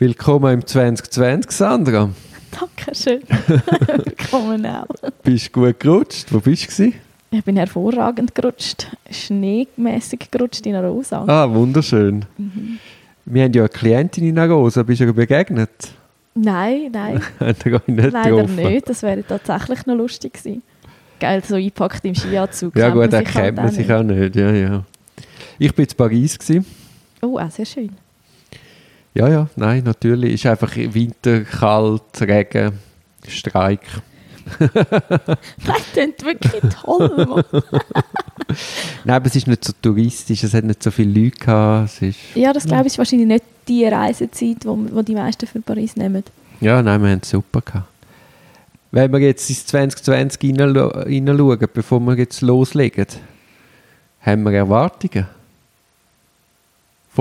Willkommen im 2020, Sandra. Dankeschön. Willkommen auch. Bist du gut gerutscht? Wo bist du? Ich bin hervorragend gerutscht. Schneemäßig gerutscht in Arosa. Ah, wunderschön. Mhm. Wir haben ja eine Klientin in Arosa. Bist du ihr begegnet? Nein, nein. Nicht Leider getroffen? nicht. Das wäre tatsächlich noch lustig gewesen. Geil, so eingepackt im Skianzug. Ja kennt gut, man sich halt kennt man auch sich nicht. auch nicht. Ja, ja. Ich war in Paris. Gewesen. Oh, auch sehr schön. Ja, ja, nein, natürlich. Ist einfach Winter, kalt, Regen, Streik. Das klingt wirklich toll. Mann. Nein, aber es ist nicht so touristisch, es hat nicht so viele Leute gehabt. Es ist, ja, das glaube ich ist wahrscheinlich nicht die Reisezeit, wo, wo die meisten für Paris nehmen. ja, nein, wir haben es super gehabt. Wenn wir jetzt ins 2020 hineinschauen, hineinschauen, bevor wir jetzt loslegen, haben wir Erwartungen?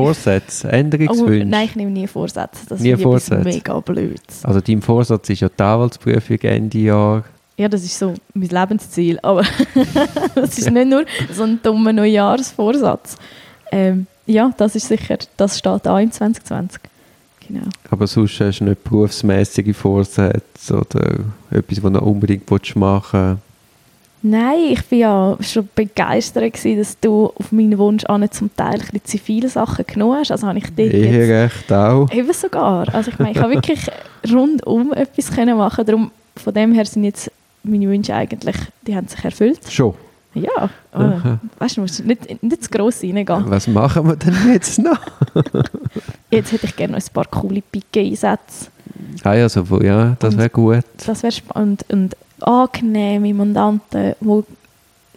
Vorsätze, Oh, Änderungswünsche? nein, ich nehme nie Vorsätze. Das Nie Vorsätze? mega blöd. Also dein Vorsatz ist ja die Anwaltsprüfung Ende Jahr. Ja, das ist so mein Lebensziel. Aber das ist nicht nur so ein dummer Neujahrsvorsatz. Ähm, ja, das ist sicher, das steht auch im 2020. Genau. Aber sonst hast du nicht berufsmäßige Vorsätze oder etwas, was du unbedingt machen willst. Nein, ich war ja schon begeistert, gewesen, dass du auf meinen Wunsch an zum Teil ein zivile Sachen genommen hast. Also habe ich dort jetzt Eherecht auch. eben sogar. Also ich meine, ich habe wirklich rundum etwas können machen. Darum, von dem her sind jetzt meine Wünsche eigentlich, die haben sich erfüllt. Schon. Ja, Aha. weißt du, musst nicht, nicht zu gross reingehen. Was machen wir denn jetzt noch? Jetzt hätte ich gerne noch ein paar coole Picke-Einsätze. Ah ja, so, ja das wäre gut. Das wäre spannend. Und angenehme Mandanten, die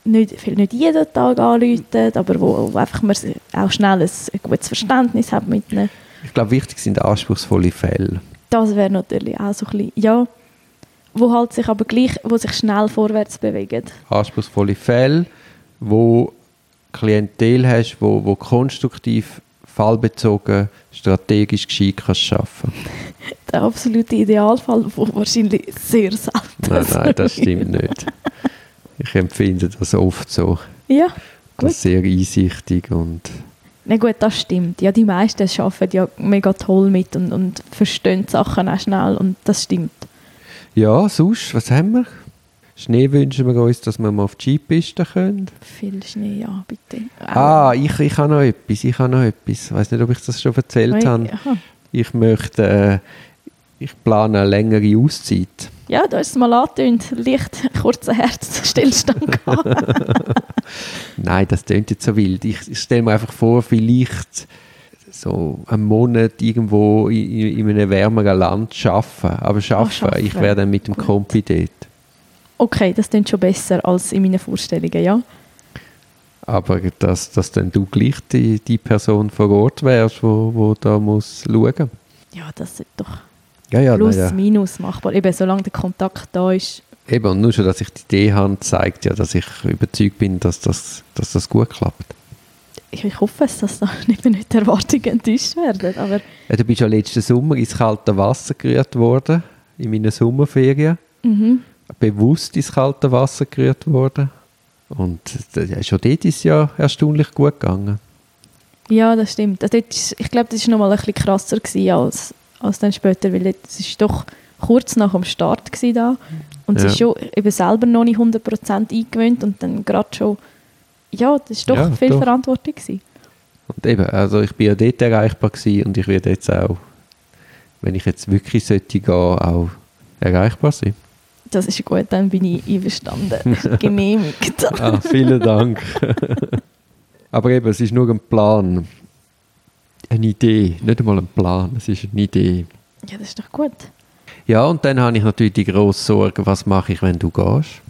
nicht, vielleicht nicht jeden Tag anrufen, aber wo, wo einfach man auch schnell ein, gutes Verständnis hat mit ihnen. Ich glaube, wichtig sind anspruchsvolle Fälle. Das wäre natürlich auch so ein bisschen, ja, wo halt sich aber gleich, wo sich schnell vorwärts bewegen. Anspruchsvolle Fälle, wo Klientel hast, wo, wo konstruktiv, fallbezogen, strategisch gescheit kannst schaffen. Der absolute Idealfall, wo wahrscheinlich sehr selten Nein, nein, das stimmt nicht. Ich empfinde das oft so. Ja, gut. als sehr einsichtig und Na gut, das stimmt. Ja, die meisten arbeiten ja mega toll mit und, und verstehen die Sachen auch schnell und das stimmt. ja, sonst, was haben wir? Schnee wünschen wir uns, dass wir mal auf die Skipiste können. Viel Schnee, ja, bitte. Ah, ich, ich habe noch etwas, ich habe noch etwas. Ich weiß nicht, ob ich das schon erzählt habe. Aha. Ich möchte, äh, ich plane eine längere Auszeit. Ja, da ist es mal angetönt. Leicht kurzer Herzstillstand. Nein, das klingt jetzt so wild. Ich, ich stelle mir einfach vor, vielleicht so einen Monat irgendwo in, in einem wärmeren Land arbeiten. Aber arbeiten, arbeiten. ich wäre dann mit dem. Kompi dort. Okay, das klingt schon besser als in meinen Vorstellungen, ja. Aber dass, dass dann du gleich die, die Person vor Ort wärst, wo, wo da muss schauen. Ja, das ist doch Ja, ja, plus, nein, ja. minus machbar. Eben, solange der Kontakt da ist. Eben, und nur schon, dass ich die Idee habe, zeigt ja, dass ich überzeugt bin, dass das, dass das gut klappt. Ich, ich hoffe es, dass da nicht, nicht die Erwartungen enttäuscht werden. Aber Ja, du bist ja letzten Sommer ins kalte Wasser gerührt worden, in meinen Sommerferien. mhm. Bewusst ins kalte Wasser gerührt worden. Und äh, schon dort ist es ja erstaunlich gut gegangen. ja, das stimmt. Also ist, ich glaube, das war noch mal ein bisschen krasser gewesen als, als dann später, weil es ist doch kurz nach dem Start da. Und sie Ja. ist schon eben selber noch nicht 100% eingewöhnt und dann gerade schon, ja, das ist doch Ja, viel doch. Verantwortung gewesen. Und eben, also ich bin ja dort erreichbar gewesen und ich werde jetzt auch, wenn ich jetzt wirklich sollte gehen, auch erreichbar sein. Das ist gut, dann bin ich einverstanden. Genehmigt. Ah, vielen Dank. Aber eben, es ist nur ein Plan. Eine Idee, nicht einmal ein Plan, es ist eine Idee. Ja, das ist doch gut. Ja, und dann habe ich natürlich die grosse Sorge, was mache ich, wenn du gehst?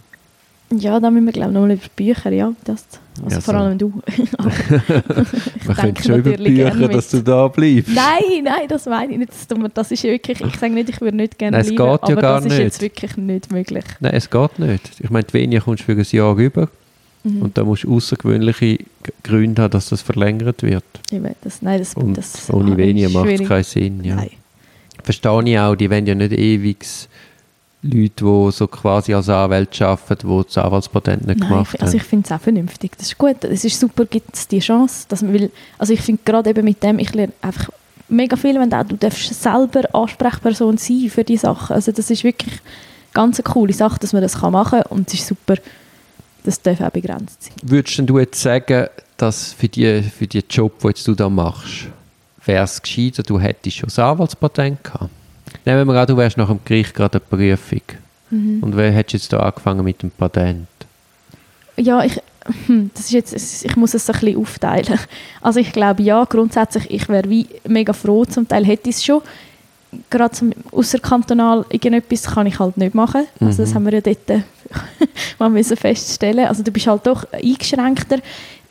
Ja, da müssen wir glaube ich noch mal über Bücher, ja. Das, also Ja, vor so. allem du. Man könnte denke schon über Bücher, dass du da bleibst. Nein, nein, das meine ich nicht. Das, ist wirklich, ich sage nicht, ich würde nicht gerne Nein, es bleiben, geht ja gar das ist nicht. jetzt wirklich nicht möglich. Nein, es geht nicht. Ich meine, die Venia kommst du für ein Jahr rüber Mhm. und da musst du außergewöhnliche Gründe haben, dass das verlängert wird. Eben, das, nein, das, Und das ohne Venia macht es keinen Sinn. Ja. Nein. Verstehe ich auch, die wollen ja nicht ewig Leute, die so quasi als Anwälte arbeiten, die das Anwaltspatent nicht Nein, gemacht ich, also ich haben. finde es auch vernünftig. Das ist gut. Es ist super, gibt es die Chance. Dass man will, also ich finde gerade eben mit dem, ich lerne einfach mega viel, wenn du, du darfst selber Ansprechperson sein für die Sachen. Also das ist wirklich ganz eine coole Sache, dass man das machen kann und es ist super, das darf auch begrenzt sein. Würdest du jetzt sagen, dass für die, für die Job, den du da machst, wäre es gescheiter, du hättest schon das Anwaltspatent gehabt? Nehmen wir an, du wärst nach dem Gericht gerade eine Prüfung. Mhm. Und wer hättest jetzt da angefangen mit dem Patent? Ja, ich, hm, das ist jetzt, ich muss es ein bisschen aufteilen. Also ich glaube, ja, grundsätzlich, ich wäre wie mega froh, zum Teil hätte ich es schon. Gerade zum außerkantonal irgendetwas kann ich halt nicht machen. Also das mhm. haben wir ja dort mal müssen feststellen. Also du bist halt doch eingeschränkter.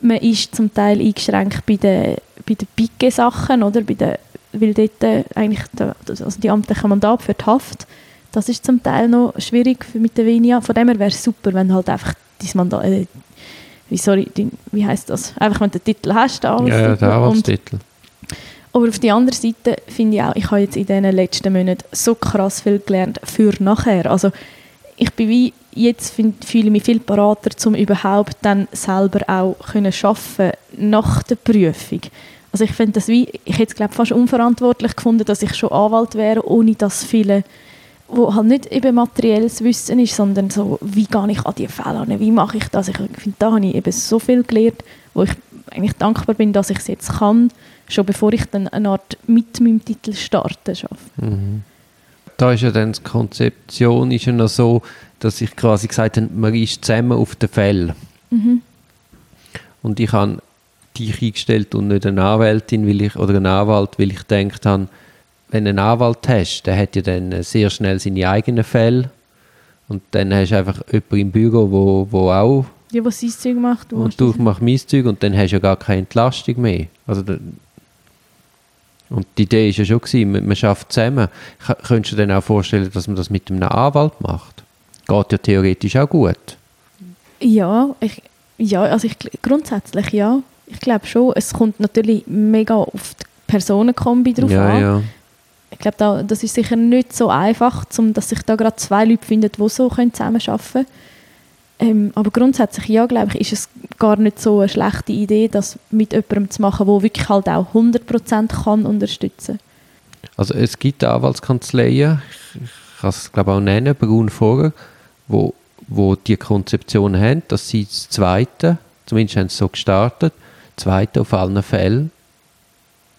Man ist zum Teil eingeschränkt bei den, bei den Pike-Sachen, oder? Bei den, weil dort eigentlich der, also die amtlichen Mandate für die Haft, das ist zum Teil noch schwierig mit der Vinia. Von dem her wäre es super, wenn halt einfach dein Mandat, äh, wie, sorry, die, wie heißt das? Einfach, wenn du den Titel hast, der Ja, ja, der Arbeitstitel. Aber auf der anderen Seite finde ich auch, ich habe jetzt in diesen letzten Monaten so krass viel gelernt für nachher. Also ich bin wie, jetzt find, fühle ich mich viel parater, um überhaupt dann selber auch können arbeiten nach der Prüfung. Also ich finde das wie, ich hätte es glaube fast unverantwortlich gefunden, dass ich schon Anwalt wäre, ohne dass viele wo halt nicht eben materielles Wissen ist, sondern so, wie gehe ich an die Fälle an, wie mache ich das? Ich finde, da habe ich eben so viel gelernt, wo ich eigentlich dankbar bin, dass ich es jetzt kann, schon bevor ich dann eine Art mit meinem Titel starte schaffe. Mhm. Da ist ja dann die Konzeption ist ja noch so, dass ich quasi gesagt habe, man ist zusammen auf den Fällen. Mhm. Und ich habe dich eingestellt und nicht eine Anwältin weil ich, oder einen Anwalt, weil ich gedacht habe, wenn du einen Anwalt hast, der hat ja dann sehr schnell seine eigenen Fälle. Und dann hast du einfach jemanden im Büro, wo, wo auch... Ja, was sein Zeug macht. Und du machst mein Zeug und dann hast du ja gar keine Entlastung mehr. Also und die Idee war ja schon, gewesen, man, man schafft zusammen. Könntest du dir dann auch vorstellen, dass man das mit einem Anwalt macht? Geht ja theoretisch auch gut. Ja, ich, ja also ich, grundsätzlich ja. Ich glaube schon, es kommt natürlich mega auf die Personenkombi drauf ja, an. Ja ich glaube, da, das ist sicher nicht so einfach, um, dass sich da gerade zwei Leute finden, die so zusammenarbeiten können. Ähm, aber grundsätzlich, ja, glaube ich, ist es gar nicht so eine schlechte Idee, das mit jemandem zu machen, der wirklich halt auch 100% kann unterstützen Also es gibt Anwaltskanzleien, ich, kann es glaube auch nennen, Braun Vorer, wo, wo die Konzeption haben, dass sie das Zweite, zumindest haben sie so gestartet, Zweite auf allen Fällen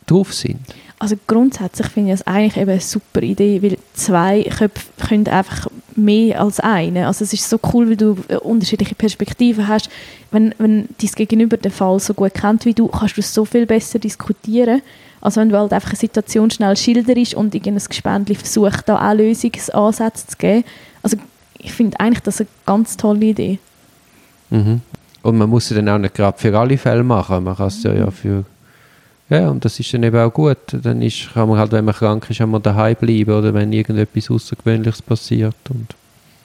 drauf sind also grundsätzlich finde ich das eigentlich eben eine super Idee, weil zwei Köpfe können einfach mehr als eine. Also es ist so cool, weil du äh, unterschiedliche Perspektiven hast. Wenn, wenn dein Gegenüber den Fall so gut kennt wie du, kannst du es so viel besser diskutieren, als wenn du halt einfach eine Situation schnell schilderst und irgendein Gespendli versucht, da auch Lösungsansätze zu geben. Also ich finde eigentlich das eine ganz tolle Idee. Mhm. Und man muss es dann auch nicht gerade für alle Fälle machen. Man kann es ja, ja für ja, und das ist dann eben auch gut. Dann ist, kann man halt, wenn man krank ist, einmal daheim bleiben oder wenn irgendetwas Außergewöhnliches passiert. Und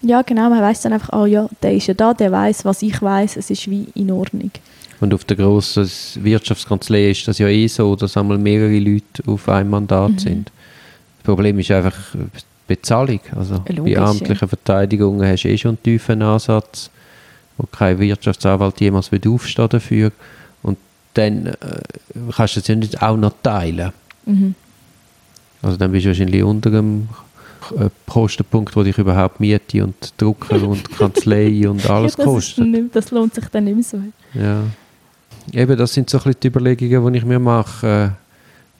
ja, genau. Man weiß dann einfach, oh ja, der ist ja da, der weiß, was ich weiß. Es ist wie in Ordnung. Und auf der grossen Wirtschaftskanzlei ist das ja eh so, dass einmal mehrere Leute auf einem Mandat mhm. sind. Das Problem ist einfach die Bezahlung. Also Logisch, bei amtlichen ja. Verteidigungen hast du eh schon einen tiefen Ansatz, wo kein Wirtschaftsanwalt jemals aufstehen dafür dann äh, kannst du es ja nicht auch noch teilen. Mhm. Also dann bist du wahrscheinlich unter dem äh, Kostenpunkt, wo dich überhaupt Miete und Drucker und Kanzlei und alles ja, das kostet. Nicht, das lohnt sich dann nicht mehr so. Ja. Eben, das sind so ein bisschen die Überlegungen, die ich mir mache. Äh,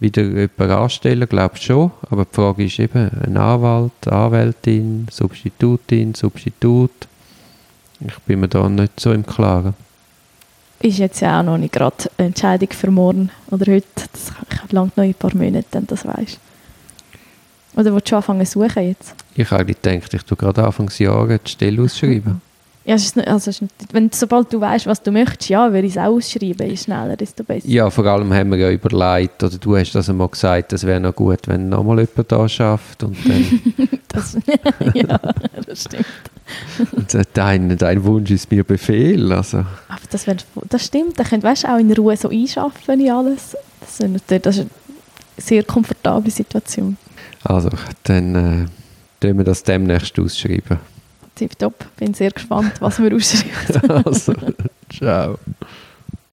wieder jemanden anstellen, glaube ich schon. Aber die Frage ist eben, ein Anwalt, Anwältin, Substitutin, Substitut. Ich bin mir da nicht so im Klaren ist jetzt ja auch noch nicht gerade eine Entscheidung für morgen oder heute. Das langt noch ein paar Monate, dann das weißt. Oder willst du anfangen zu suchen jetzt? Ich habe gedacht, ich tue gerade Anfangsjahre die Stelle ausschreiben. Ja, es ist also ist wenn, sobald du weißt, was du möchtest, ja, würde ich es auch ausschreiben, je schneller, desto besser. Ja, vor allem haben wir ja überlegt, oder du hast das einmal gesagt, es wäre noch gut, wenn nochmal jemand da schafft und dann... das, ja, das stimmt. dein, dein Wunsch ist mir Befehl. Also. Aber das, wär, das stimmt, da könnt weißt, auch in Ruhe so einschaffen in alles. Das ist, das ist eine sehr komfortable Situation. Also, dann äh, wir das demnächst ausschreiben. Tipptopp, bin sehr gespannt, was wir ausschreiben. also, ciao.